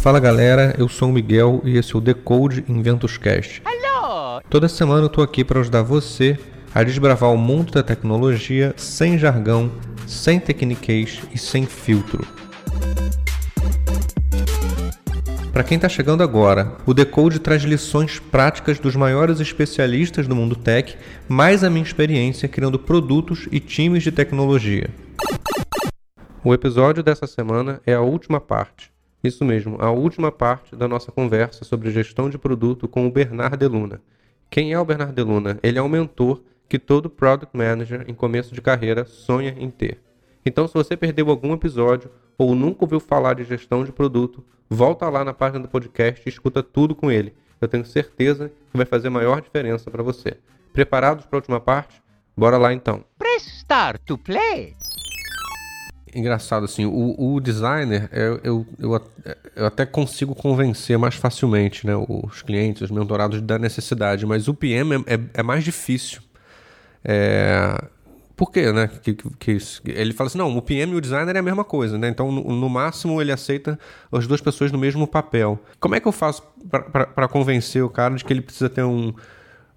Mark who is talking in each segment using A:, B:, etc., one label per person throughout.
A: Fala galera, eu sou o Miguel e esse é o Decode Inventos Cast. Hello! Toda semana eu tô aqui para ajudar você a desbravar o mundo da tecnologia sem jargão, sem tecniquez e sem filtro. Para quem está chegando agora, o Decode traz lições práticas dos maiores especialistas do mundo tech, mais a minha experiência criando produtos e times de tecnologia. O episódio dessa semana é a última parte. Isso mesmo, a última parte da nossa conversa sobre gestão de produto com o Bernard Deluna. Quem é o Bernard Deluna? Ele é um mentor que todo Product Manager em começo de carreira sonha em ter. Então, se você perdeu algum episódio ou nunca ouviu falar de gestão de produto, volta lá na página do podcast e escuta tudo com ele. Eu tenho certeza que vai fazer maior diferença para você. Preparados para a última parte? Bora lá então. Press start to play engraçado assim, o, o designer eu, eu, eu, eu, até consigo convencer mais facilmente né, os clientes, os mentorados da necessidade, mas o PM é, é, é mais difícil. É, por quê, né? Que, que, que, ele fala assim, não, o PM e o designer é a mesma coisa, né? Então, no, no máximo, ele aceita as duas pessoas no mesmo papel. Como é que eu faço para convencer o cara de que ele precisa ter um...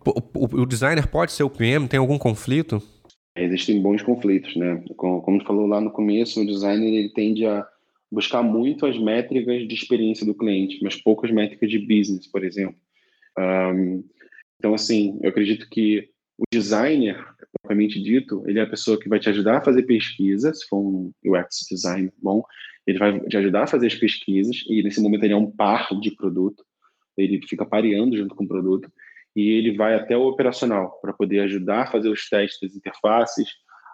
A: O, o, o designer pode ser o PM? Tem algum conflito?
B: Existem bons conflitos, né? Como, como falou lá no começo, o designer ele tende a buscar muito as métricas de experiência do cliente, mas poucas métricas de business, por exemplo. Um, então, assim, eu acredito que o designer, propriamente dito, ele é a pessoa que vai te ajudar a fazer pesquisa, se for um UX designer bom, ele vai te ajudar a fazer as pesquisas, e nesse momento ele é um par de produto, ele fica pareando junto com o produto, e ele vai até o operacional para poder ajudar a fazer os testes das interfaces,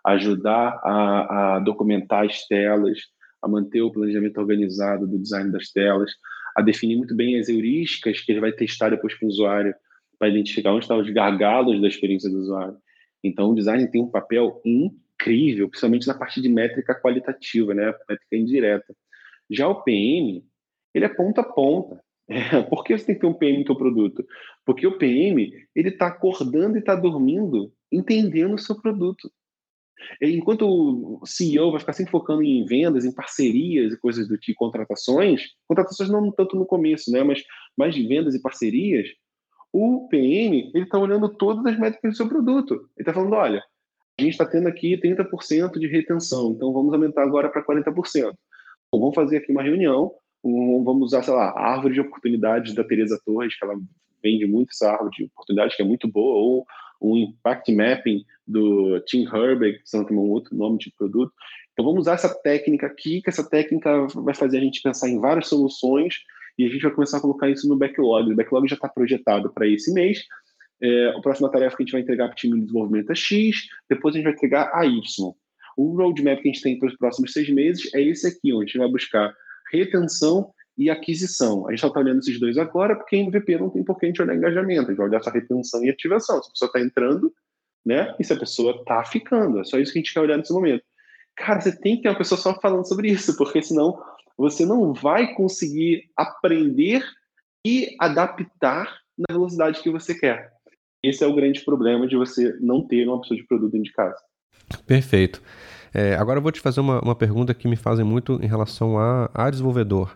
B: ajudar a, a, documentar as telas, a manter o planejamento organizado do design das telas, a definir muito bem as heurísticas que ele vai testar depois com o usuário para identificar onde estão os gargalos da experiência do usuário. Então, o design tem um papel incrível, principalmente na parte de métrica qualitativa, né, métrica indireta. Já o PM, ele é ponta a ponta. Por que você tem que ter um PM no seu produto? Porque o PM ele está acordando e está dormindo, entendendo o seu produto. Enquanto o CEO vai ficar sempre focando em vendas, em parcerias e coisas do tipo, contratações, contratações não tanto no começo, né, mas mais de vendas e parcerias, o PM ele está olhando todas as métricas do seu produto. Ele está falando, olha, a gente está tendo aqui 30% de retenção, então vamos aumentar agora para 40%. Bom, vamos fazer aqui uma reunião, um, vamos usar, sei lá, a árvore de oportunidades da Teresa Torres, que ela vende muito essa árvore de oportunidades, que é muito boa, ou o Impact Mapping do Tim Herbeck, que tem um outro nome de produto. Então vamos usar essa técnica aqui, que essa técnica vai fazer a gente pensar em várias soluções e a gente vai começar a colocar isso no backlog. O backlog já está projetado para esse mês. É, a próxima tarefa que a gente vai entregar para o time de desenvolvimento é X, depois a gente vai entregar a Y. O roadmap que a gente tem para os próximos seis meses é esse aqui, onde a gente vai buscar retenção e aquisição. A gente só está olhando esses dois agora, porque MVP não tem por que a gente olhar engajamento, a gente vai olhar essa retenção e ativação. Se a pessoa está entrando, né? E se a pessoa está ficando. É só isso que a gente quer olhar nesse momento. Cara, você tem que ter uma pessoa só falando sobre isso, porque senão você não vai conseguir aprender e adaptar na velocidade que você quer. Esse é o grande problema de você não ter uma pessoa de produto dentro de casa.
A: Perfeito. É, agora eu vou te fazer uma, uma pergunta que me fazem muito em relação a, a desenvolvedor,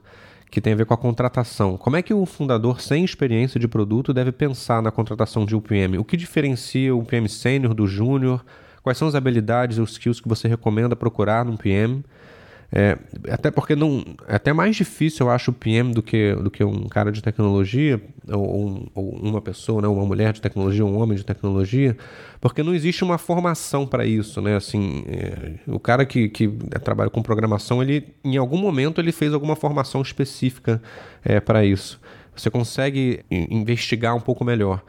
A: que tem a ver com a contratação. Como é que o fundador sem experiência de produto deve pensar na contratação de um PM? O que diferencia o PM sênior do júnior? Quais são as habilidades os skills que você recomenda procurar num PM? É, até porque não, é até mais difícil, eu acho, o PM do que, do que um cara de tecnologia, ou, ou uma pessoa, né, uma mulher de tecnologia, um homem de tecnologia, porque não existe uma formação para isso, né? Assim, é, o cara que, que trabalha com programação, ele, em algum momento, ele fez alguma formação específica é, para isso. Você consegue investigar um pouco melhor.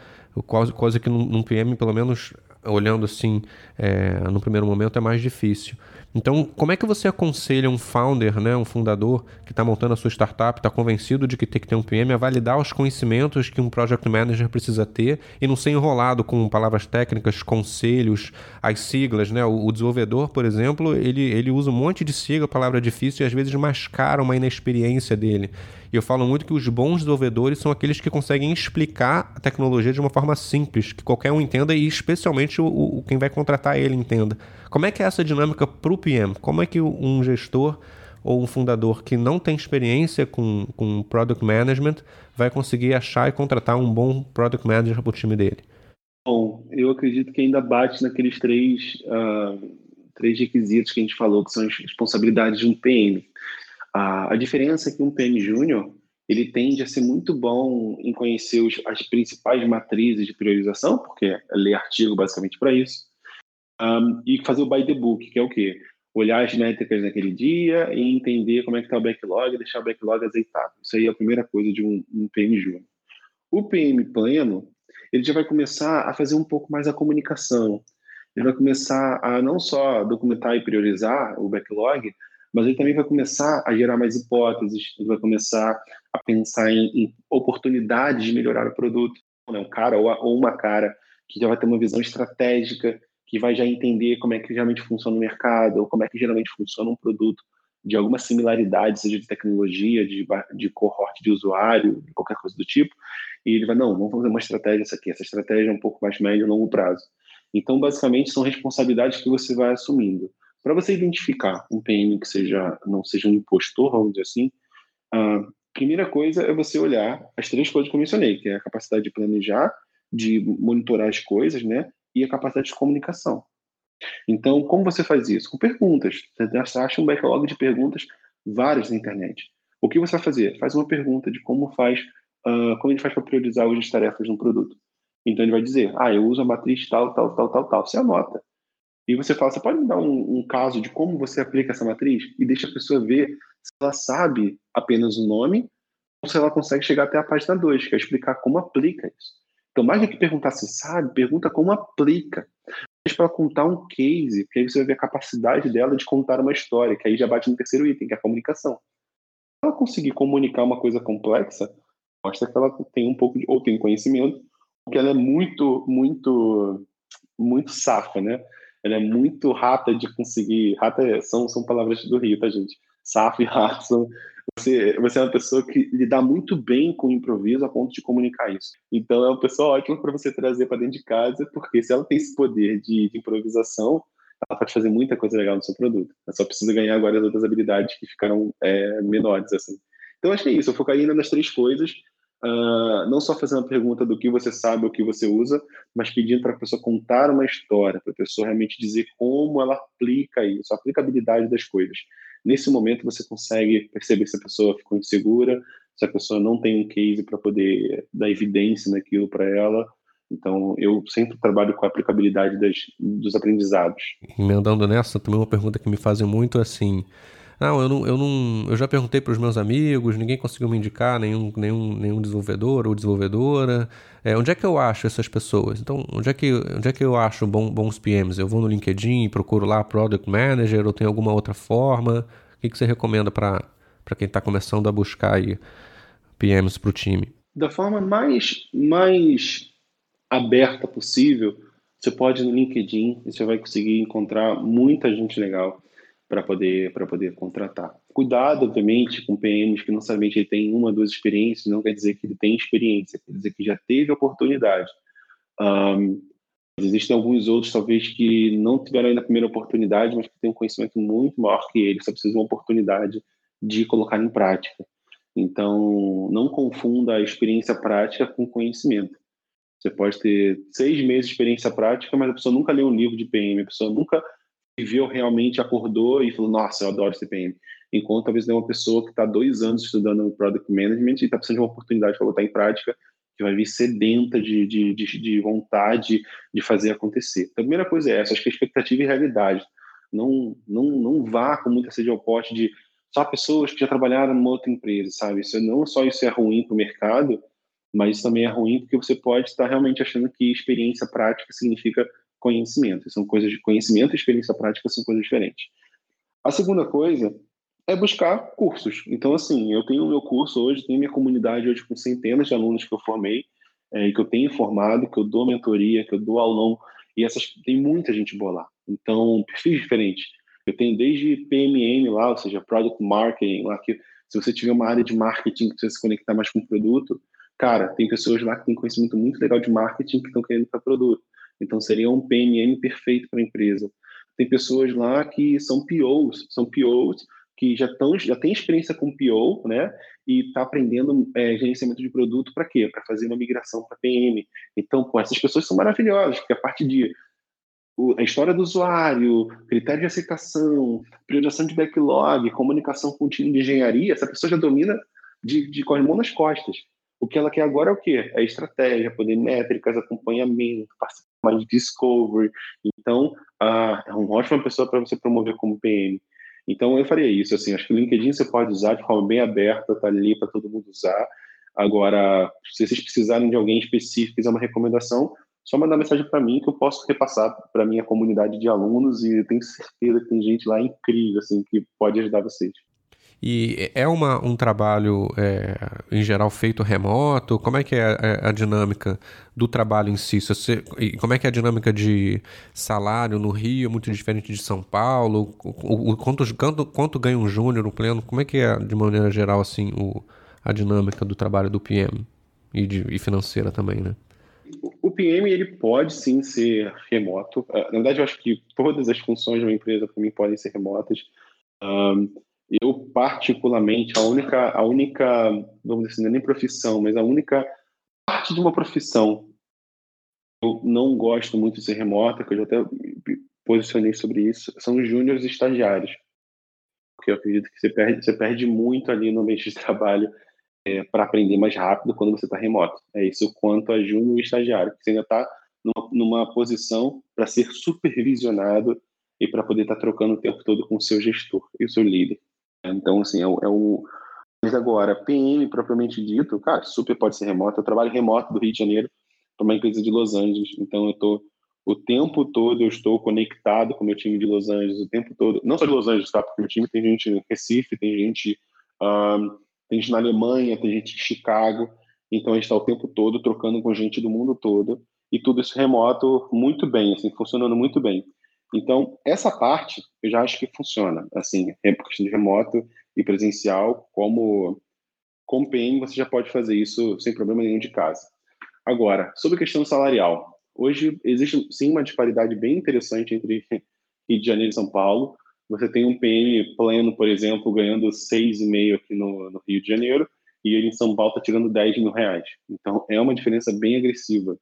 A: Coisa, coisa que num PM, pelo menos olhando assim, é, no primeiro momento, é mais difícil. Então, como é que você aconselha um founder, né, um fundador que está montando a sua startup, está convencido de que tem que ter um PM, a validar os conhecimentos que um project manager precisa ter e não ser enrolado com palavras técnicas, conselhos, as siglas, né? O, o desenvolvedor, por exemplo, ele, ele usa um monte de sigla, palavra difícil e às vezes mascara uma inexperiência dele. E eu falo muito que os bons desenvolvedores são aqueles que conseguem explicar a tecnologia de uma forma simples, que qualquer um entenda e especialmente o, o quem vai contratar ele entenda. Como é que é essa dinâmica para o PM? Como é que um gestor ou um fundador que não tem experiência com, com Product Management vai conseguir achar e contratar um bom Product Manager para o time dele?
B: Bom, eu acredito que ainda bate naqueles três, uh, três requisitos que a gente falou, que são as responsabilidades de um PM. Uh, a diferença é que um PM júnior ele tende a ser muito bom em conhecer os, as principais matrizes de priorização, porque é ler artigo basicamente para isso, um, e fazer o by the book, que é o quê? Olhar as métricas naquele dia e entender como é que está o backlog, deixar o backlog azeitado. Isso aí é a primeira coisa de um, um PM júnior. O PM pleno, ele já vai começar a fazer um pouco mais a comunicação. Ele vai começar a não só documentar e priorizar o backlog, mas ele também vai começar a gerar mais hipóteses, ele vai começar a pensar em, em oportunidades de melhorar o produto. Né? Um cara ou, ou uma cara que já vai ter uma visão estratégica, que vai já entender como é que realmente funciona o mercado, ou como é que geralmente funciona um produto de alguma similaridade, seja de tecnologia, de, de cohort de usuário, qualquer coisa do tipo, e ele vai, não, vamos fazer uma estratégia essa aqui, essa estratégia é um pouco mais médio e longo prazo. Então, basicamente, são responsabilidades que você vai assumindo. Para você identificar um PM que seja não seja um impostor, vamos dizer assim, a primeira coisa é você olhar as três coisas que eu mencionei, que é a capacidade de planejar, de monitorar as coisas, né, e a capacidade de comunicação. Então, como você faz isso? Com perguntas. Você acha um backlog de perguntas várias na internet. O que você vai fazer? Faz uma pergunta de como faz, uh, como ele faz para priorizar as tarefas de um produto. Então ele vai dizer, ah, eu uso a matriz tal, tal, tal, tal, tal. Você anota. E você fala, você pode me dar um, um, caso de como você aplica essa matriz? E deixa a pessoa ver se ela sabe apenas o nome ou se ela consegue chegar até a página 2, que é explicar como aplica isso. Então, mais do que perguntar se sabe, pergunta como aplica. Mas para contar um case, porque aí você vai ver a capacidade dela de contar uma história, que aí já bate no terceiro item, que é a comunicação. Se ela conseguir comunicar uma coisa complexa, mostra que ela tem um pouco de, ou tem conhecimento, porque ela é muito, muito, muito safa, né? ela é muito rata de conseguir. Rata é, são, são palavras do Rio, tá, gente? Safo e. Você, você é uma pessoa que lida muito bem com o improviso a ponto de comunicar isso. Então, é uma pessoa ótima para você trazer para dentro de casa, porque se ela tem esse poder de, de, improvisação, ela pode fazer muita coisa legal no seu produto. Ela só precisa ganhar agora as outras habilidades que ficaram é, menores, assim. Então, acho que é isso. Eu focaria nas três coisas uh, não só fazendo a pergunta do que você sabe ou que você usa, mas pedindo para a pessoa contar uma história, para a pessoa realmente dizer como ela aplica isso, a aplicabilidade das coisas. Nesse momento você consegue perceber se a pessoa ficou insegura, se a pessoa não tem um case para poder dar evidência naquilo para ela. Então, eu sempre trabalho com a aplicabilidade das, dos aprendizados.
A: Emendando nessa, também uma pergunta que me fazem muito é assim: não, eu não, eu não, eu já perguntei para os meus amigos, ninguém conseguiu me indicar nenhum, nenhum, nenhum desenvolvedor ou desenvolvedora. É, onde é que eu acho essas pessoas? Então, onde é que, onde é que eu acho bom, bons PMs? Eu vou no LinkedIn procuro lá Product Manager ou tem alguma outra forma? O que, que você recomenda para quem está começando a buscar aí PMs para o time?
B: Da forma mais, mais aberta possível, você pode ir no LinkedIn e você vai conseguir encontrar muita gente legal para poder, poder contratar. Cuidado, obviamente, com PMs que não sabem ele tem uma, duas experiências, não quer dizer que ele tem experiência, quer dizer que já teve oportunidade. Um, existem alguns outros, talvez, que não tiveram ainda a primeira oportunidade, mas que têm um conhecimento muito maior que ele, só precisam de uma oportunidade de colocar em prática. Então, não confunda a experiência prática com conhecimento. Você pode ter seis meses de experiência prática, mas a pessoa nunca leu um livro de PM, a pessoa nunca viveu realmente, acordou e falou, nossa, eu adoro CPM. Enquanto talvez é uma pessoa que está dois anos estudando Product Management e está precisando de uma oportunidade para botar em prática, que vai vir sedenta de, de, de, de, vontade de fazer acontecer. Então, a primeira coisa é essa, acho que é expectativa e realidade. Não, não, não vá com muita sede ao pote de só pessoas que já trabalharam numa outra empresa, sabe? Isso não só isso é ruim para o mercado, mas isso também é ruim porque você pode estar realmente achando que experiência prática significa conhecimento. São coisas de conhecimento e experiência prática são coisas diferentes. A segunda coisa é buscar cursos. Então, assim, eu tenho o meu curso hoje, tenho minha comunidade hoje com centenas de alunos que eu formei, é, que eu tenho formado, que eu dou mentoria, que eu dou aulão, e essas tem muita gente boa lá. Então, perfis diferentes. Eu tenho desde PMM lá, ou seja, Product Marketing, lá que se você tiver uma área de marketing que precisa se conectar mais com o produto, cara, tem pessoas lá que têm conhecimento muito legal de marketing que estão querendo para produto. Então, seria um PMM perfeito para a empresa. Tem pessoas lá que são POs, são POs que já, tão, já tem experiência com PO, né? E está aprendendo é, gerenciamento de produto para quê? Para fazer uma migração para PM. Então, pô, essas pessoas são maravilhosas, porque a parte de a história do usuário, critério de aceitação, priorização de backlog, comunicação com o time de engenharia, essa pessoa já domina de, de mãos nas costas. O que ela quer agora é o quê? É estratégia, poder métricas, acompanhamento, de discovery. Então, ah, é uma ótima pessoa para você promover como PM. Então, eu faria isso. Assim, acho que o LinkedIn você pode usar de forma bem aberta, tá ali para todo mundo usar. Agora, se vocês precisarem de alguém específico, fizer uma recomendação, só mandar mensagem para mim que eu posso repassar para minha comunidade de alunos e tenho certeza que tem gente lá incrível assim que pode ajudar vocês.
A: E é uma, um trabalho, é, em geral, feito remoto? Como é que é a, é a dinâmica do trabalho em si? Você, como é que é a dinâmica de salário no Rio? Muito diferente de São Paulo? O, o quanto, quanto, quanto ganha um júnior no pleno? Como é que é, de maneira geral, assim, o, a dinâmica do trabalho do PM? E, de, e financeira também, né?
B: O PM ele pode sim ser remoto. Ah, na verdade, eu acho que todas as funções de uma empresa para mim podem ser remotas. Um, eu particularmente a única a única vamos dizer assim, é nem profissão, mas a única parte de uma profissão eu não gosto muito de ser remota, que eu já até posicionei sobre isso, são os júniores estagiários. Porque eu acredito que você perde, você perde muito ali no ambiente de trabalho é, para aprender mais rápido quando você está remoto. É isso quanto a júnior estagiário, que você ainda está numa, numa, posição para ser supervisionado e para poder estar tá trocando o tempo todo com o seu gestor e o seu líder. Então, assim, é o, é o... Mas agora, PM propriamente dito, cara, super pode ser remoto. Eu trabalho remoto do Rio de Janeiro para uma empresa de Los Angeles, então eu estou o tempo todo eu estou conectado com o meu time de Los Angeles, o tempo todo, não só de Los Angeles, tá? Porque o time tem gente em Recife, tem gente um, tem gente na Alemanha, tem gente em Chicago, então a gente está o tempo todo trocando com gente do mundo todo e tudo isso remoto muito bem, assim, funcionando muito bem. Então, essa parte eu já acho que funciona, assim, é questão de remoto e presencial, como, como PM você já pode fazer isso sem problema nenhum de casa. Agora, sobre a questão salarial, hoje existe sim uma disparidade bem interessante entre Rio de Janeiro e São Paulo, você tem um PM pleno, por exemplo, ganhando 6,5 aqui no, no, Rio de Janeiro, e ele em São Paulo está tirando 10 mil reais. Então, é uma diferença bem agressiva.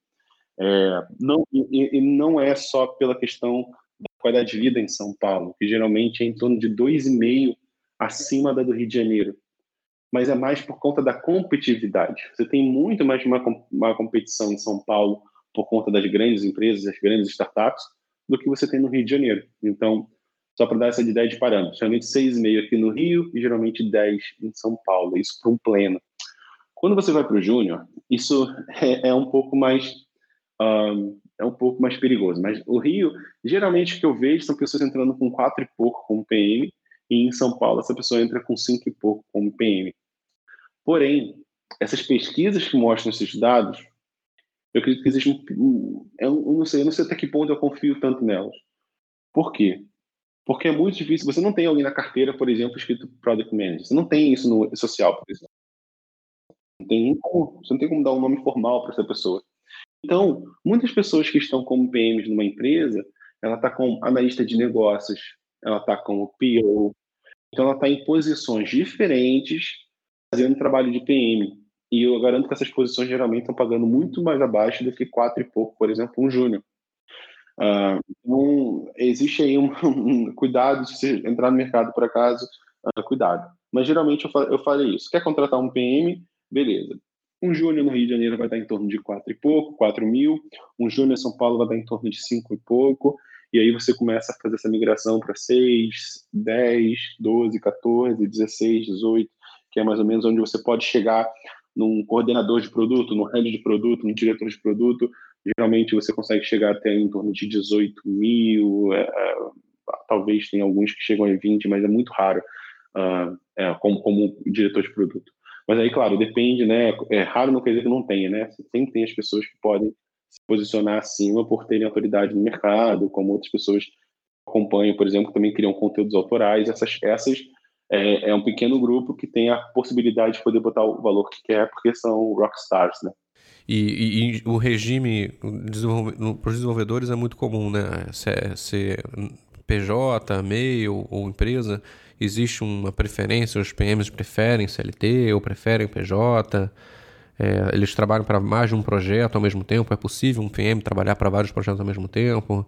B: É, não, e, e, não é só pela questão qualidade de vida em São Paulo, que geralmente é em torno de 2,5 acima da do Rio de Janeiro, mas é mais por conta da competitividade. Você tem muito mais uma, uma competição em São Paulo por conta das grandes empresas, das grandes startups, do que você tem no Rio de Janeiro. Então, só para dar essa ideia de parâmetros. Geralmente 6,5 aqui no Rio e geralmente 10 em São Paulo, isso para um pleno. Quando você vai para o júnior, isso é, é, um pouco mais um, é um pouco mais perigoso. Mas o Rio, geralmente o que eu vejo são pessoas entrando com 4 e pouco como PM, e em São Paulo essa pessoa entra com 5 e pouco como PM. Porém, essas pesquisas que mostram esses dados, eu acredito que existe um, eu não sei, eu não sei até que ponto eu confio tanto nelas. Por quê? Porque é muito difícil. Você não tem alguém na carteira, por exemplo, escrito Product Manager. Você não tem isso no social, por exemplo. Não tem você não tem como dar um nome formal para essa pessoa. Então, muitas pessoas que estão como PMs numa empresa, ela está como analista de negócios, ela está como PO. Então, ela está em posições diferentes, fazendo trabalho de PM. E eu garanto que essas posições geralmente estão pagando muito mais abaixo do que quatro e pouco, por exemplo, um júnior. Uh, então, existe aí um, um, cuidado se você entrar no mercado por acaso, uh, cuidado. Mas geralmente eu, eu falei isso. Quer contratar um PM? Beleza. Um júnior no Rio de Janeiro vai dar em torno de 4 e pouco, 4 mil. Um júnior em São Paulo vai dar em torno de 5 e pouco. E aí você começa a fazer essa migração para 6, 10, 12, 14, 16, 18, que é mais ou menos onde você pode chegar num coordenador de produto, no head de produto, no diretor de produto, geralmente você consegue chegar até em torno de 18 mil, é, é, talvez tem alguns que chegam a 20, mas é muito raro uh, é, como, como diretor de produto. Mas aí, claro, depende, né? É raro não quer dizer que não tenha, né? Sempre tem as pessoas que podem se posicionar acima por terem autoridade no mercado, como outras pessoas que acompanham, por exemplo, que também criam conteúdos autorais. Essas, essas é, é um pequeno grupo que tem a possibilidade de poder botar o valor que quer, porque são rockstars, né?
A: E, e, e, o regime para os desenvolvedores é muito comum, né? Ser, ser PJ, MEI ou, ou empresa, existe uma preferência, os PMs preferem CLT ou preferem PJ? É, eles trabalham para mais de um projeto ao mesmo tempo? É possível um PM trabalhar para vários projetos ao mesmo tempo?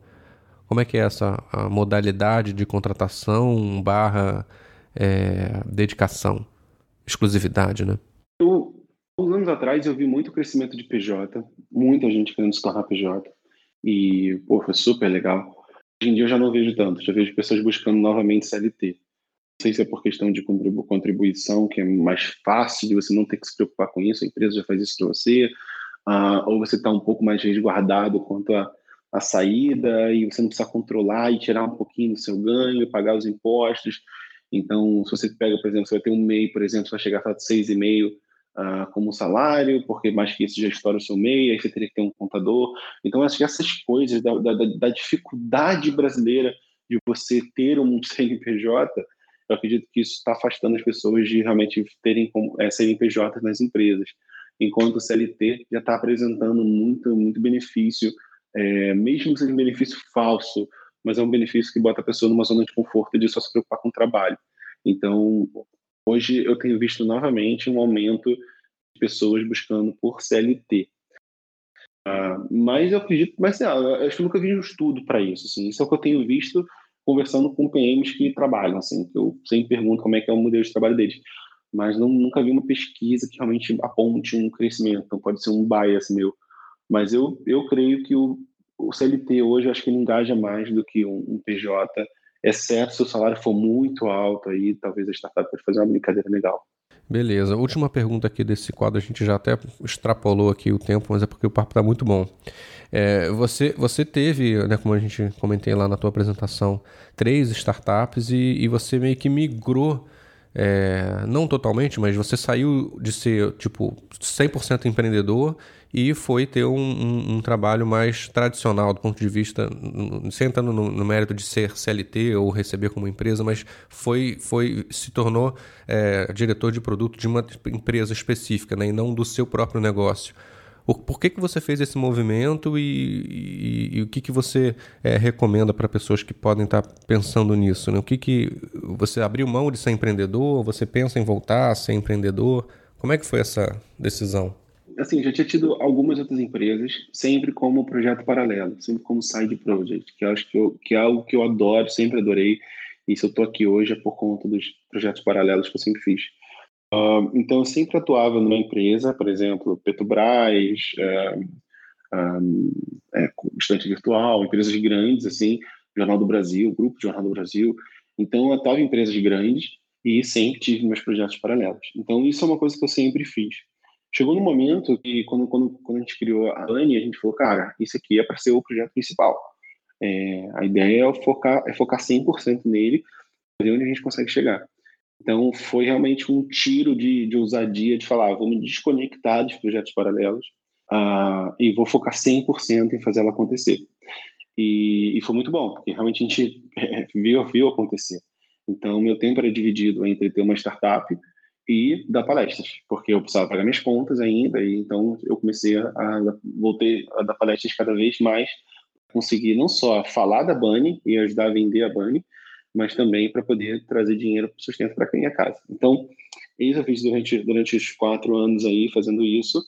A: Como é que é essa modalidade de contratação barra é, dedicação, exclusividade, né?
B: Eu, uns anos atrás eu vi muito crescimento de PJ, muita gente querendo se tornar PJ e, pô, foi super legal. Em dia eu já não vejo tanto, já vejo pessoas buscando novamente CLT. Não sei se é por questão de contribuição, que é mais fácil de você não ter que se preocupar com isso, a empresa já faz isso para você, uh, ou você está um pouco mais resguardado quanto a, a saída e você não precisa controlar e tirar um pouquinho do seu ganho, pagar os impostos. Então, se você pega, por exemplo, você vai ter um MEI, por exemplo, você vai chegar a 6,5 uh, como salário, porque mais que isso já estoura o seu MEI, aí você teria que ter um contador. Então, essas coisas da, da, da dificuldade brasileira de você ter um CNPJ, eu acredito que isso está afastando as pessoas de realmente terem é, CNPJ nas empresas, enquanto o CLT já está apresentando muito, muito benefício, é, mesmo que seja um benefício falso, mas é um benefício que bota a pessoa numa zona de conforto de só se preocupar com o trabalho. Então, Hoje eu tenho visto novamente um aumento de pessoas buscando por CLT. Ah, mas eu acredito, mas assim, eu acho que nunca vi um estudo para isso. Assim, isso é o que eu tenho visto conversando com PMs que trabalham, assim, que eu sempre pergunto como é que é o modelo de trabalho deles. Mas não, nunca vi uma pesquisa que realmente aponte um crescimento. Então pode ser um bias meu. Mas eu, eu creio que o, o CLT hoje acho que ele engaja mais do que um, um PJ exceto se o salário for muito alto, aí talvez a startup pode fazer uma brincadeira legal.
A: Beleza. Última pergunta aqui desse quadro, a gente já até extrapolou aqui o tempo, mas é porque o papo está muito bom. É, você, você teve, né, como a gente comentei lá na tua apresentação, três startups e, e você meio que migrou é, não totalmente, mas você saiu de ser tipo 100% empreendedor e foi ter um, um, um, trabalho mais tradicional do ponto de vista, sem entrando no, no, mérito de ser CLT ou receber como empresa, mas foi, foi se tornou é, diretor de produto de uma empresa específica né, e não do seu próprio negócio. Por que, que você fez esse movimento e, e, e o que, que você é, recomenda para pessoas que podem estar tá pensando nisso? Né? O que, que você abriu mão de ser empreendedor? Você pensa em voltar a ser empreendedor? Como é que foi essa decisão?
B: Assim, já tinha tido algumas outras empresas, sempre como projeto paralelo, sempre como side project, que acho que, eu, que é algo que eu adoro, sempre adorei. E se eu estou aqui hoje é por conta dos projetos paralelos que eu sempre fiz. Uh, então, eu sempre atuava numa empresa, por exemplo, Petrobras, uh, um, é, Estante Virtual, empresas grandes, assim, Jornal do Brasil, Grupo Jornal do Brasil. Então, eu atuava em empresas grandes e sempre tive meus projetos paralelos. Então, isso é uma coisa que eu sempre fiz. Chegou no momento que, quando, quando, quando a gente criou a Anne, a gente falou, cara, isso aqui é para ser o projeto principal. É, a ideia é focar, é focar 100% nele, ver onde a gente consegue chegar. Então, foi realmente um tiro de, de ousadia de falar, vou me desconectar dos projetos paralelos uh, e vou focar 100% em fazer ela acontecer. E, e, foi muito bom, porque realmente a gente viu, viu acontecer. Então, meu tempo era dividido entre ter uma startup e dar palestras, porque eu precisava pagar minhas contas ainda, e então eu comecei a, a voltei a dar palestras cada vez mais, conseguir não só falar da Bunny e ajudar a vender a Bunny, mas também para poder trazer dinheiro para sustento para quem é casa. Então, isso eu fiz durante, durante os quatro anos aí, fazendo isso.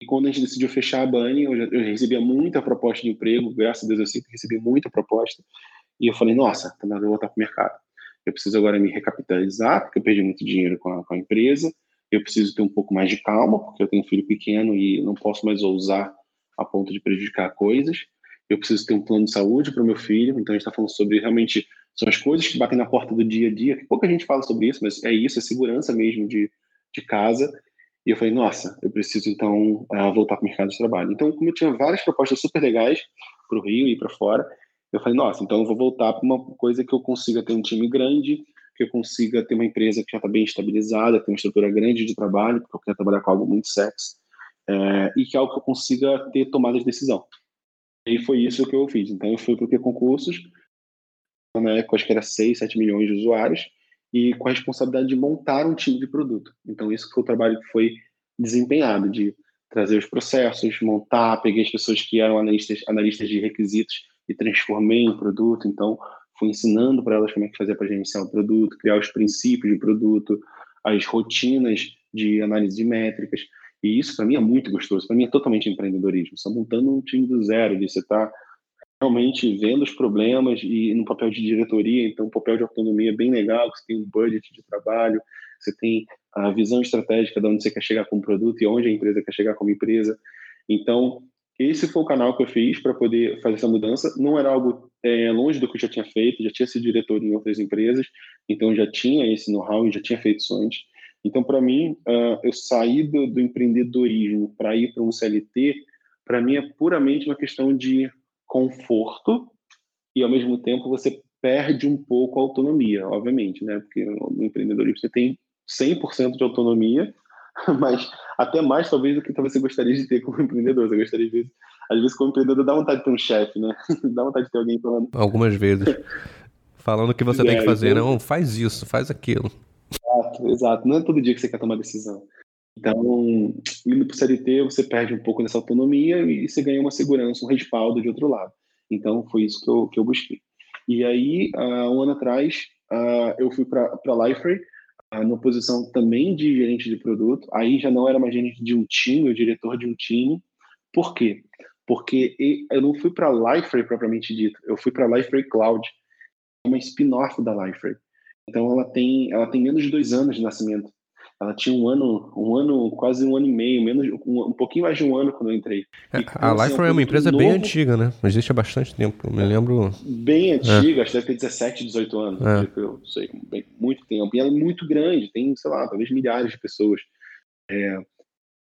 B: E quando a gente decidiu fechar a Bunny, eu, já, eu recebia muita proposta de emprego, graças a Deus eu sempre recebi muita proposta. E eu falei, nossa, tá na hora de voltar para o mercado. Eu preciso agora me recapitalizar, porque eu perdi muito dinheiro com a, com a empresa. Eu preciso ter um pouco mais de calma, porque eu tenho um filho pequeno e não posso mais ousar a ponto de prejudicar coisas. Eu preciso ter um plano de saúde para o meu filho. Então, a gente está falando sobre realmente são as coisas que batem na porta do dia a dia, que pouca gente fala sobre isso, mas é isso, é segurança mesmo de, de casa. E eu falei, nossa, eu preciso então uh, voltar para o mercado de trabalho. Então, como eu tinha várias propostas super legais para o Rio e para fora, eu falei, nossa, então eu vou voltar para uma coisa que eu consiga ter um time grande, que eu consiga ter uma empresa que já está bem estabilizada, ter uma estrutura grande de trabalho, porque eu quero trabalhar com algo muito sexy, é, e que é algo que eu consiga ter tomada de decisão. E foi isso que eu fiz. Então, eu fui para o concursos, na época acho que era 6, 7 milhões de usuários, e com a responsabilidade de montar um time de produto. Então, isso foi o trabalho que foi desempenhado, de trazer os processos, montar, peguei as pessoas que eram analistas, analistas de requisitos e transformei em produto. Então, fui ensinando para elas como é que fazer para gerenciar o produto, criar os princípios de produto, as rotinas de análise de métricas. E isso para mim é muito gostoso. Para mim é totalmente empreendedorismo. Você está montando um time do zero, de você está realmente vendo os problemas e no papel de diretoria, então o papel de autonomia é bem legal, você tem um budget de trabalho, você tem a visão estratégica de onde você quer chegar com o produto e onde a empresa quer chegar como empresa. Então, esse foi o canal que eu fiz para poder fazer essa mudança. Não era algo é, longe do que eu já tinha feito, já tinha sido diretor em outras empresas, então já tinha esse know-how e já tinha feito isso antes. Então, para mim, uh, eu sair do, do empreendedorismo para ir para um CLT, para mim é puramente uma questão de conforto e, ao mesmo tempo, você perde um pouco a autonomia, obviamente, né? Porque no empreendedorismo você tem 100% de autonomia, mas até mais, talvez, do que você gostaria de ter como empreendedor. Você gostaria de, às vezes, como empreendedor, dá vontade de ter um chefe, né? dá vontade de ter alguém falando.
A: Algumas vezes. Falando o que você é, tem que fazer, então... não, faz isso, faz aquilo.
B: Exato, exato. Não é todo dia que você quer tomar decisão. Então, indo para o CLT, você perde um pouco dessa autonomia e você ganha uma segurança, um respaldo de outro lado. Então, foi isso que eu, que eu busquei. E aí, uh, um ano atrás, uh, eu fui para a Liferay, numa posição também de gerente de produto. Aí já não era mais gerente de um time, o diretor de um time. Por quê? Porque eu não fui para a Liferay propriamente dito, eu fui para a Liferay Cloud, uma spin-off da Liferay. Então, ela tem, ela tem menos de dois anos de nascimento. Ela tinha um ano, um ano, quase um ano e meio, menos, um, um pouquinho mais de um ano quando eu entrei.
A: É, a assim, é uma empresa novo, bem antiga, né? Existe há bastante tempo, eu me lembro.
B: Bem é. antiga, é. acho que deve ter 17, 18 anos, é. Tipo, eu sei, bem, muito tempo. E ela é muito grande, tem, sei lá, talvez milhares de pessoas. É,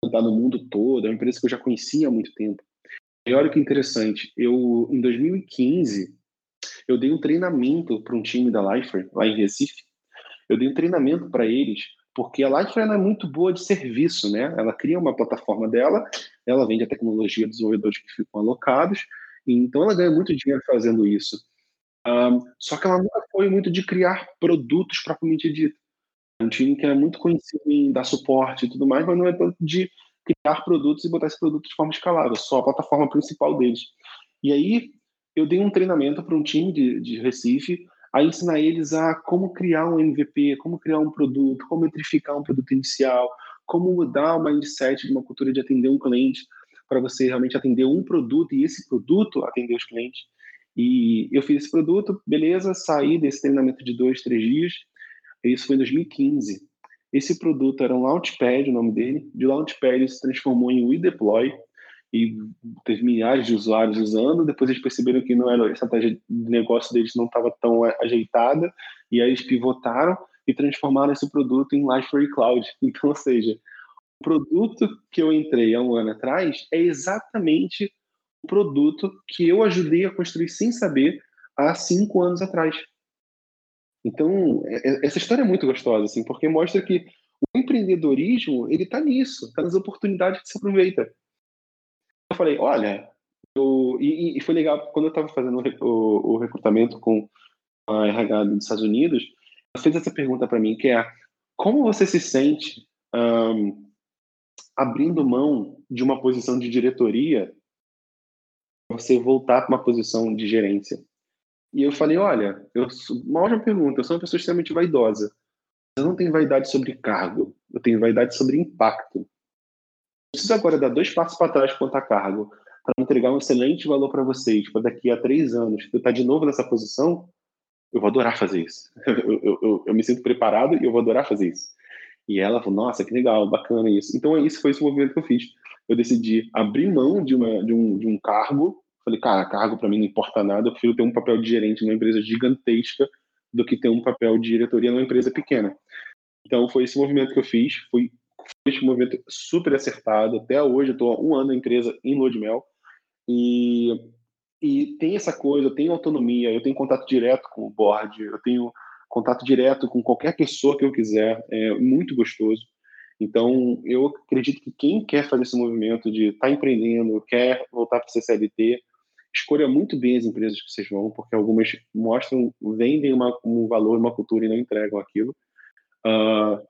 B: tá no mundo todo, é uma empresa que eu já conhecia há muito tempo. E olha que interessante, eu, em 2015, eu dei um treinamento para um time da Lifer, lá em Recife. Eu dei um treinamento para eles porque a Lightfire é muito boa de serviço, né? Ela cria uma plataforma dela, ela vende a tecnologia dos desenvolvedores que ficam alocados, então ela ganha muito dinheiro fazendo isso. Um, só que ela nunca foi muito de criar produtos propriamente dito. É um time que é muito conhecido em dar suporte e tudo mais, mas não é tanto de criar produtos e botar esse produto de forma escalável, só a plataforma principal deles. E aí eu dei um treinamento para um time de, de Recife a ensinar eles a como criar um MVP, como criar um produto, como metrificar um produto inicial, como mudar o mindset de uma cultura de atender um cliente para você realmente atender um produto e esse produto atender os clientes. E eu fiz esse produto, beleza, saí desse treinamento de dois, três dias. Isso foi em 2015. Esse produto era um Launchpad, o nome dele. De Launchpad se transformou em WeDeploy, e teve milhares de usuários usando. Depois eles perceberam que não era a estratégia de negócio deles não estava tão ajeitada e aí eles pivotaram e transformaram esse produto em Library Cloud. Então, ou seja, o produto que eu entrei há um ano atrás é exatamente o produto que eu ajudei a construir sem saber há cinco anos atrás. Então, é, é, essa história é muito gostosa, assim, porque mostra que o empreendedorismo ele está nisso, está nas oportunidades que se aproveita falei, olha, eu, e, e, foi legal, quando eu estava fazendo o, o, recrutamento com a RH dos Estados Unidos, ela fez essa pergunta para mim, que é, como você se sente um, abrindo mão de uma posição de diretoria você voltar para uma posição de gerência? E eu falei, olha, eu, uma ótima pergunta, eu sou uma pessoa extremamente vaidosa. Eu não tenho vaidade sobre cargo, eu tenho vaidade sobre impacto preciso agora dar dois passos para trás quanto a cargo, para entregar um excelente valor para vocês, para daqui a três anos eu estar tá de novo nessa posição, eu vou adorar fazer isso. Eu, eu, eu, eu, me sinto preparado e eu vou adorar fazer isso. E ela falou, nossa, que legal, bacana isso. Então, isso foi esse movimento que eu fiz. Eu decidi abrir mão de, uma, de, um, de um cargo. Falei, cara, cargo para mim não importa nada, eu prefiro ter um papel de gerente numa empresa gigantesca do que ter um papel de diretoria numa empresa pequena. Então, foi esse movimento que eu fiz. Fui foi um movimento super acertado. Até hoje, estou um ano na empresa em Lua. E, e tem essa coisa, eu tenho autonomia, eu tenho contato direto com o board, eu tenho contato direto com qualquer pessoa que eu quiser. É muito gostoso. Então, eu acredito que quem quer fazer esse movimento de estar tá empreendendo, quer voltar para o CCLT, escolha muito bem as empresas que vocês vão, porque algumas mostram, vendem uma, um valor, uma cultura e não entregam aquilo. Uh,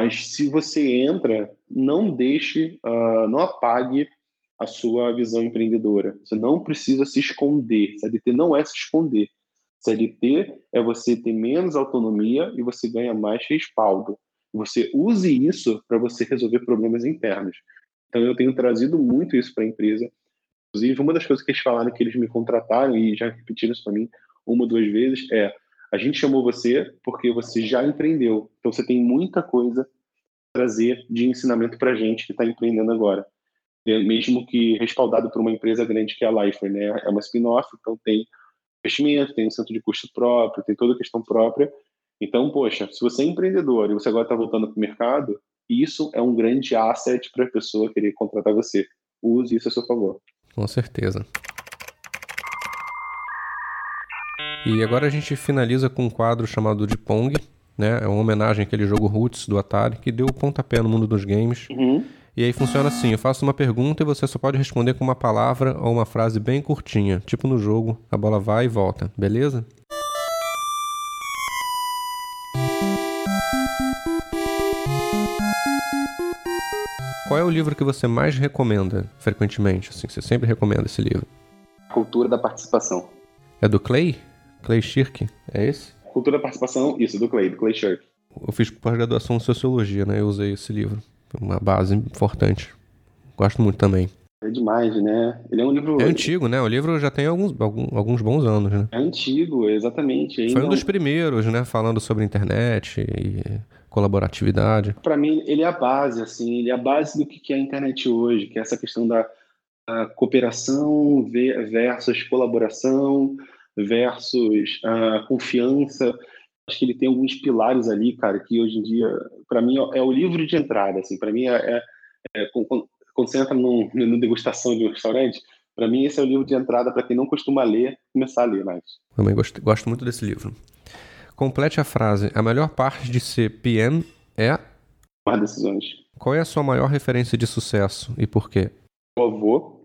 B: mas se você entra, não deixe, uh, não apague a sua visão empreendedora. Você não precisa se esconder. CLT não é se esconder. CLT é você ter menos autonomia e você ganha mais respaldo. Você use isso para você resolver problemas internos. Então, eu tenho trazido muito isso para a empresa. Inclusive, uma das coisas que eles falaram que eles me contrataram e já repetiram isso para mim uma ou duas vezes é: a gente chamou você porque você já empreendeu. Então, você tem muita coisa a trazer de ensinamento para a gente que está empreendendo agora. Mesmo que respaldado por uma empresa grande que é a Lifer, né? É uma spin-off, então tem investimento, tem um centro de custo próprio, tem toda a questão própria. Então, poxa, se você é empreendedor e você agora está voltando para o mercado, isso é um grande asset para a pessoa querer contratar você. Use isso a seu favor.
A: Com certeza. E agora a gente finaliza com um quadro chamado de Pong, né? É uma homenagem àquele jogo Roots do Atari que deu o pontapé no mundo dos games.
B: Uhum.
A: E aí funciona assim: eu faço uma pergunta e você só pode responder com uma palavra ou uma frase bem curtinha. Tipo no jogo, a bola vai e volta, beleza? Qual é o livro que você mais recomenda frequentemente? Assim, você sempre recomenda esse livro?
B: Cultura da Participação.
A: É do Clay? Clay Shirk? É esse?
B: Cultura da Participação, isso, do Clay, do Clay Shirk.
A: Eu fiz pós-graduação em Sociologia, né? Eu usei esse livro uma base importante. Gosto muito também.
B: É demais, né? Ele é um livro.
A: É antigo, né? O livro já tem alguns, alguns bons anos, né?
B: É antigo, exatamente.
A: Foi um dos primeiros, né? Falando sobre internet e colaboratividade.
B: Para mim, ele é a base, assim, ele é a base do que é a internet hoje, que é essa questão da cooperação versus colaboração versus a confiança acho que ele tem alguns pilares ali, cara, que hoje em dia, para mim, é o livro de entrada, assim, para mim é, é, é, quando você entra num, numa degustação de um restaurante, para mim esse é o livro de entrada para quem não costuma ler, começar a ler mais.
A: Também gosto, gosto muito desse livro. Complete a frase. A melhor parte de ser PM é
B: tomar decisões.
A: Qual é a sua maior referência de sucesso e por quê?
B: O avô,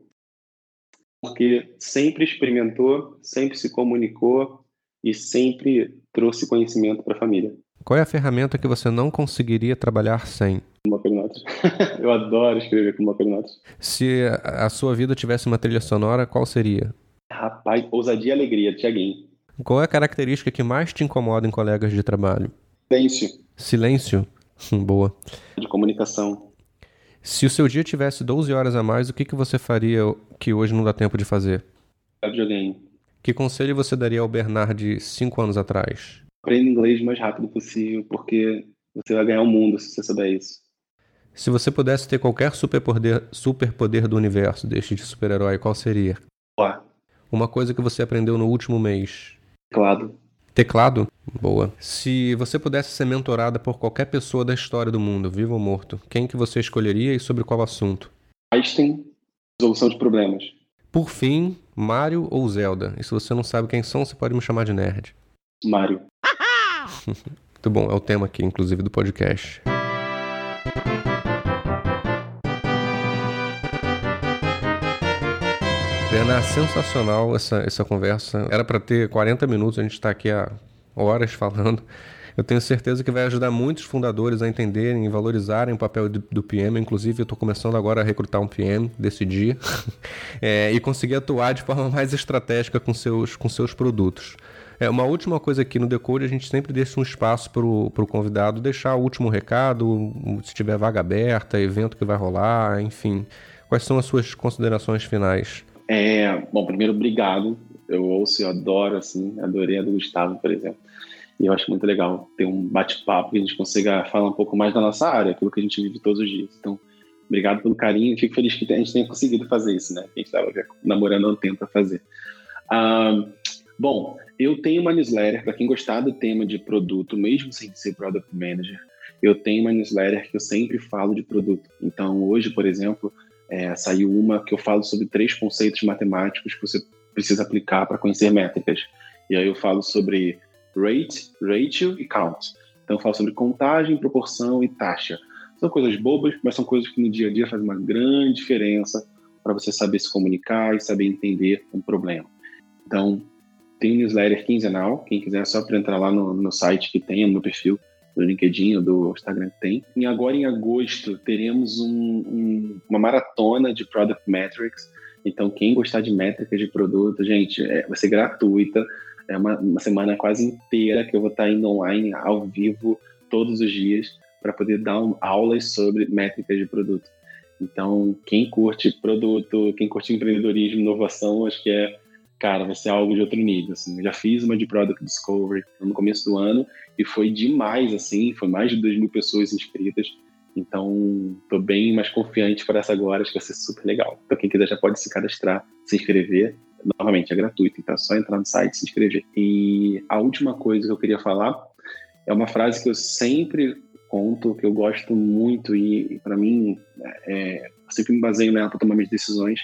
B: porque sempre experimentou, sempre se comunicou e sempre trouxe conhecimento para a família.
A: Qual é a ferramenta que você não conseguiria trabalhar sem?
B: Notas. Eu adoro escrever com Notas.
A: Se a sua vida tivesse uma trilha sonora, qual seria?
B: Rapaz, ousadia e alegria, Tiaguinho.
A: Qual é a característica que mais te incomoda em colegas de trabalho?
B: Silêncio.
A: Silêncio? Boa.
B: De comunicação.
A: Se o seu dia tivesse 12 horas a mais, o que, que você faria que hoje não dá tempo de fazer?
B: Videogame.
A: Que conselho você daria ao Bernard de 5 anos atrás?
B: Aprenda inglês o mais rápido possível, porque você vai ganhar o mundo se você souber isso.
A: Se você pudesse ter qualquer superpoder, superpoder do universo deste de super-herói, qual seria?
B: Ué.
A: Uma coisa que você aprendeu no último mês.
B: Teclado.
A: Teclado? Boa. Se você pudesse ser mentorada por qualquer pessoa da história do mundo, vivo ou morto, quem que você escolheria e sobre qual assunto?
B: Einstein, resolução de problemas.
A: Por fim, Mario ou Zelda? E se você não sabe quem são, você pode me chamar de nerd.
B: Mario.
A: Muito bom, é o tema aqui, inclusive, do podcast. Bernard, sensacional essa, essa conversa. Era para ter 40 minutos, a gente está aqui há horas falando. Eu tenho certeza que vai ajudar muitos fundadores a entenderem e valorizarem o papel do PM. Inclusive, eu estou começando agora a recrutar um PM desse dia é, e conseguir atuar de forma mais estratégica com seus, com seus produtos. É, uma última coisa aqui no Decode, a gente sempre deixa um espaço para o convidado deixar o último recado, se tiver vaga aberta, evento que vai rolar, enfim. Quais são as suas considerações finais?
B: É, bom, primeiro, obrigado. Eu ouço, eu adoro, assim, adorei a do Gustavo, por exemplo. E eu acho muito legal ter um bate-papo que a gente consiga falar um pouco mais da nossa área, aquilo que a gente vive todos os dias. Então, obrigado pelo carinho. Fico feliz que a gente tenha conseguido fazer isso, né? A gente estava namorando há um tempo para fazer. Ah, bom, eu tenho uma newsletter, para quem gostar do tema de produto, mesmo sem ser Product Manager, eu tenho uma newsletter que eu sempre falo de produto. Então, hoje, por exemplo, é, saiu uma que eu falo sobre três conceitos matemáticos que você precisa aplicar para conhecer métricas. E aí eu falo sobre rate, ratio e count. Então, eu falo sobre contagem, proporção e taxa. São coisas bobas, mas são coisas que no dia a dia fazem uma grande diferença para você saber se comunicar e saber entender um problema. Então, tem um newsletter quinzenal. Quem quiser, é só para entrar lá no, no site que tem, no meu perfil, do LinkedIn ou do Instagram tem. E agora, em agosto, teremos um, um, uma maratona de Product Metrics Então, quem gostar de métricas de produto, gente, é, vai ser gratuita. É uma, uma semana quase inteira que eu vou estar indo online, ao vivo, todos os dias, para poder dar um, aulas sobre métricas de produto. Então, quem curte produto, quem curte empreendedorismo, inovação, acho que é, cara, vai ser algo de outro nível. Assim. Eu já fiz uma de Product Discovery no começo do ano e foi demais, assim, foi mais de 2 mil pessoas inscritas. Então, estou bem mais confiante para essa agora, acho que vai ser super legal. Então, quem quiser já pode se cadastrar, se inscrever. Novamente, é gratuito, então é só entrar no site e se inscrever. E a última coisa que eu queria falar é uma frase que eu sempre conto, que eu gosto muito e, para mim, é, eu sempre me baseio nela para tomar minhas decisões,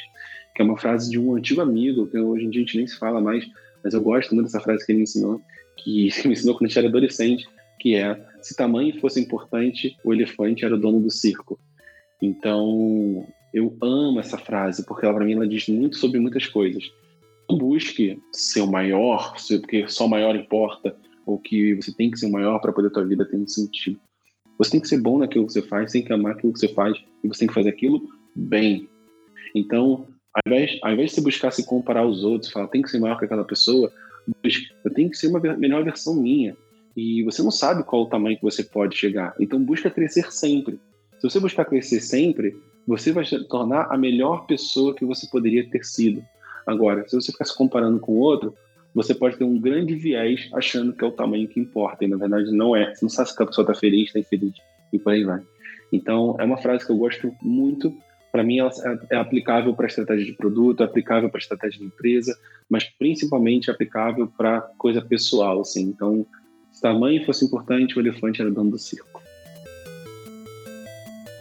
B: que é uma frase de um antigo amigo, que hoje em dia a gente nem se fala mais, mas eu gosto muito dessa frase que ele me ensinou, que me ensinou quando a gente era adolescente, que é se tamanho fosse importante, o elefante era o dono do circo. Então, eu amo essa frase, porque ela, para mim, ela diz muito sobre muitas coisas. Não busque ser o maior, porque só o maior importa, ou que você tem que ser o maior para poder a tua vida ter um sentido. Você tem que ser bom naquilo que você faz, tem que amar aquilo que você faz, e você tem que fazer aquilo bem. Então, ao invés, ao invés de você buscar se comparar aos outros, falar, tem que ser maior que aquela pessoa, eu tenho que ser uma melhor versão minha. E você não sabe qual o tamanho que você pode chegar. Então busca crescer sempre. Se você buscar crescer sempre, você vai se tornar a melhor pessoa que você poderia ter sido. Agora, se você ficar se comparando com outro, você pode ter um grande viés achando que é o tamanho que importa. E na verdade não é. Você não sabe se a pessoa está feliz, está infeliz. E por aí vai. Então, é uma frase que eu gosto muito. Para mim, ela é aplicável para estratégia de produto, é aplicável para estratégia de empresa, mas principalmente é aplicável para coisa pessoal. Assim. Então, se tamanho fosse importante, o elefante era dono do circo.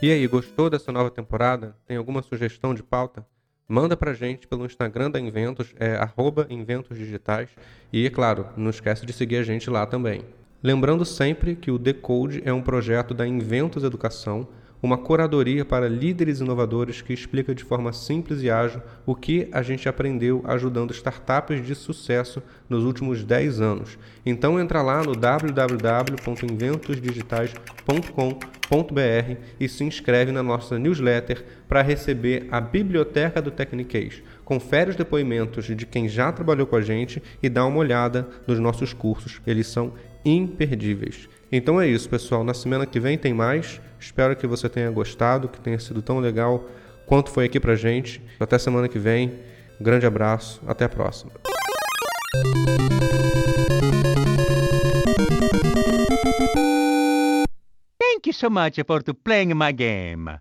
A: E aí, gostou dessa nova temporada? Tem alguma sugestão de pauta? Manda pra gente pelo Instagram da Inventos, é arroba Inventos Digitais. E, é claro, não esquece de seguir a gente lá também. Lembrando sempre que o Decode é um projeto da Inventos Educação, uma curadoria para líderes inovadores que explica de forma simples e ágil o que a gente aprendeu ajudando startups de sucesso nos últimos 10 anos. Então entra lá no www.inventosdigitais.com.br e se inscreve na nossa newsletter para receber a biblioteca do Technicase. Confere os depoimentos de quem já trabalhou com a gente e dá uma olhada nos nossos cursos, eles são imperdíveis. Então é isso, pessoal. Na semana que vem tem mais. Espero que você tenha gostado, que tenha sido tão legal quanto foi aqui pra gente. Até semana que vem. Um grande abraço. Até a próxima.
C: Thank you so much for playing my game.